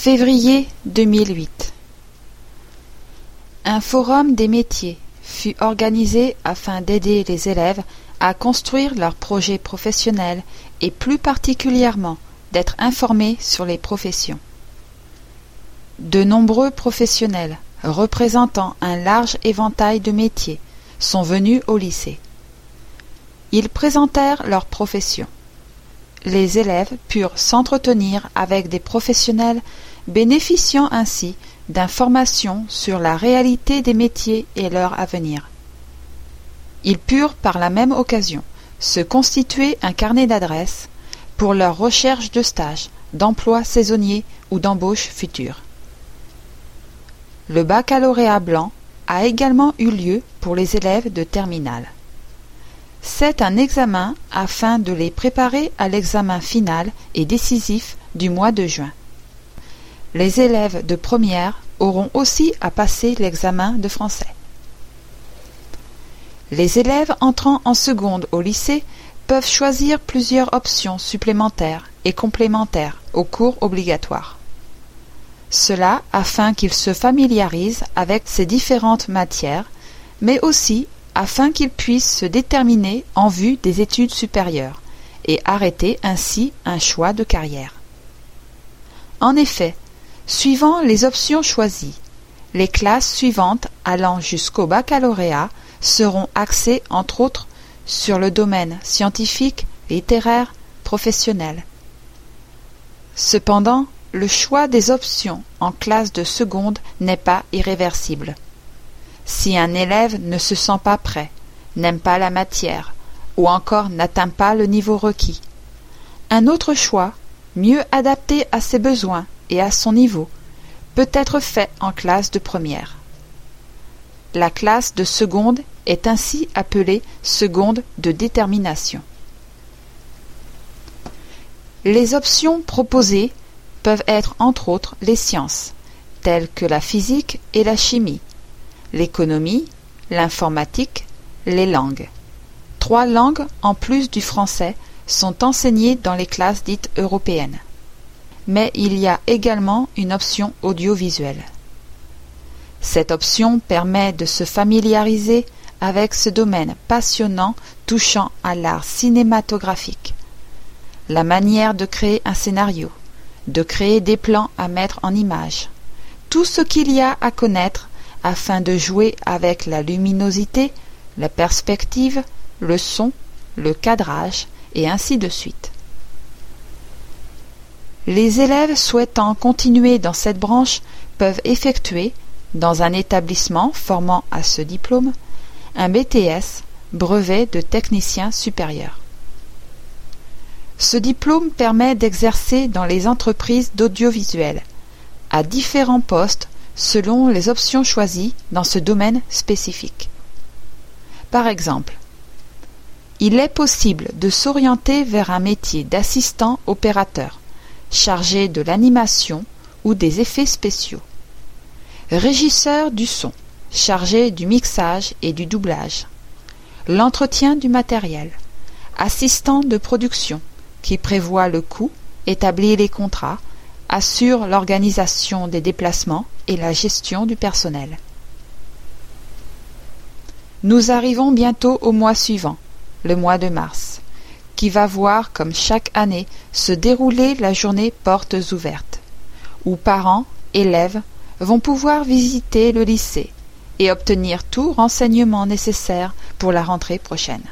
Février 2008 Un forum des métiers fut organisé afin d'aider les élèves à construire leurs projets professionnels et plus particulièrement d'être informés sur les professions. De nombreux professionnels représentant un large éventail de métiers sont venus au lycée. Ils présentèrent leur profession. Les élèves purent s'entretenir avec des professionnels bénéficiant ainsi d'informations sur la réalité des métiers et leur avenir. Ils purent par la même occasion se constituer un carnet d'adresses pour leur recherche de stage, d'emploi saisonnier ou d'embauche future. Le baccalauréat blanc a également eu lieu pour les élèves de terminale. C'est un examen afin de les préparer à l'examen final et décisif du mois de juin. Les élèves de première auront aussi à passer l'examen de français. Les élèves entrant en seconde au lycée peuvent choisir plusieurs options supplémentaires et complémentaires aux cours obligatoires. Cela afin qu'ils se familiarisent avec ces différentes matières, mais aussi afin qu'ils puissent se déterminer en vue des études supérieures et arrêter ainsi un choix de carrière. En effet, suivant les options choisies, les classes suivantes allant jusqu'au baccalauréat seront axées entre autres sur le domaine scientifique, littéraire, professionnel. Cependant, le choix des options en classe de seconde n'est pas irréversible. Si un élève ne se sent pas prêt, n'aime pas la matière, ou encore n'atteint pas le niveau requis, un autre choix, mieux adapté à ses besoins et à son niveau, peut être fait en classe de première. La classe de seconde est ainsi appelée seconde de détermination. Les options proposées peuvent être entre autres les sciences, telles que la physique et la chimie, l'économie, l'informatique, les langues. Trois langues, en plus du français, sont enseignées dans les classes dites européennes. Mais il y a également une option audiovisuelle. Cette option permet de se familiariser avec ce domaine passionnant touchant à l'art cinématographique, la manière de créer un scénario, de créer des plans à mettre en image, tout ce qu'il y a à connaître afin de jouer avec la luminosité, la perspective, le son, le cadrage, et ainsi de suite. Les élèves souhaitant continuer dans cette branche peuvent effectuer, dans un établissement formant à ce diplôme, un BTS, brevet de technicien supérieur. Ce diplôme permet d'exercer dans les entreprises d'audiovisuel, à différents postes selon les options choisies dans ce domaine spécifique. Par exemple, il est possible de s'orienter vers un métier d'assistant opérateur, chargé de l'animation ou des effets spéciaux. Régisseur du son, chargé du mixage et du doublage. L'entretien du matériel. Assistant de production, qui prévoit le coût, établit les contrats, assure l'organisation des déplacements et la gestion du personnel. Nous arrivons bientôt au mois suivant, le mois de mars, qui va voir, comme chaque année, se dérouler la journée portes ouvertes, où parents, élèves, vont pouvoir visiter le lycée et obtenir tout renseignement nécessaire pour la rentrée prochaine.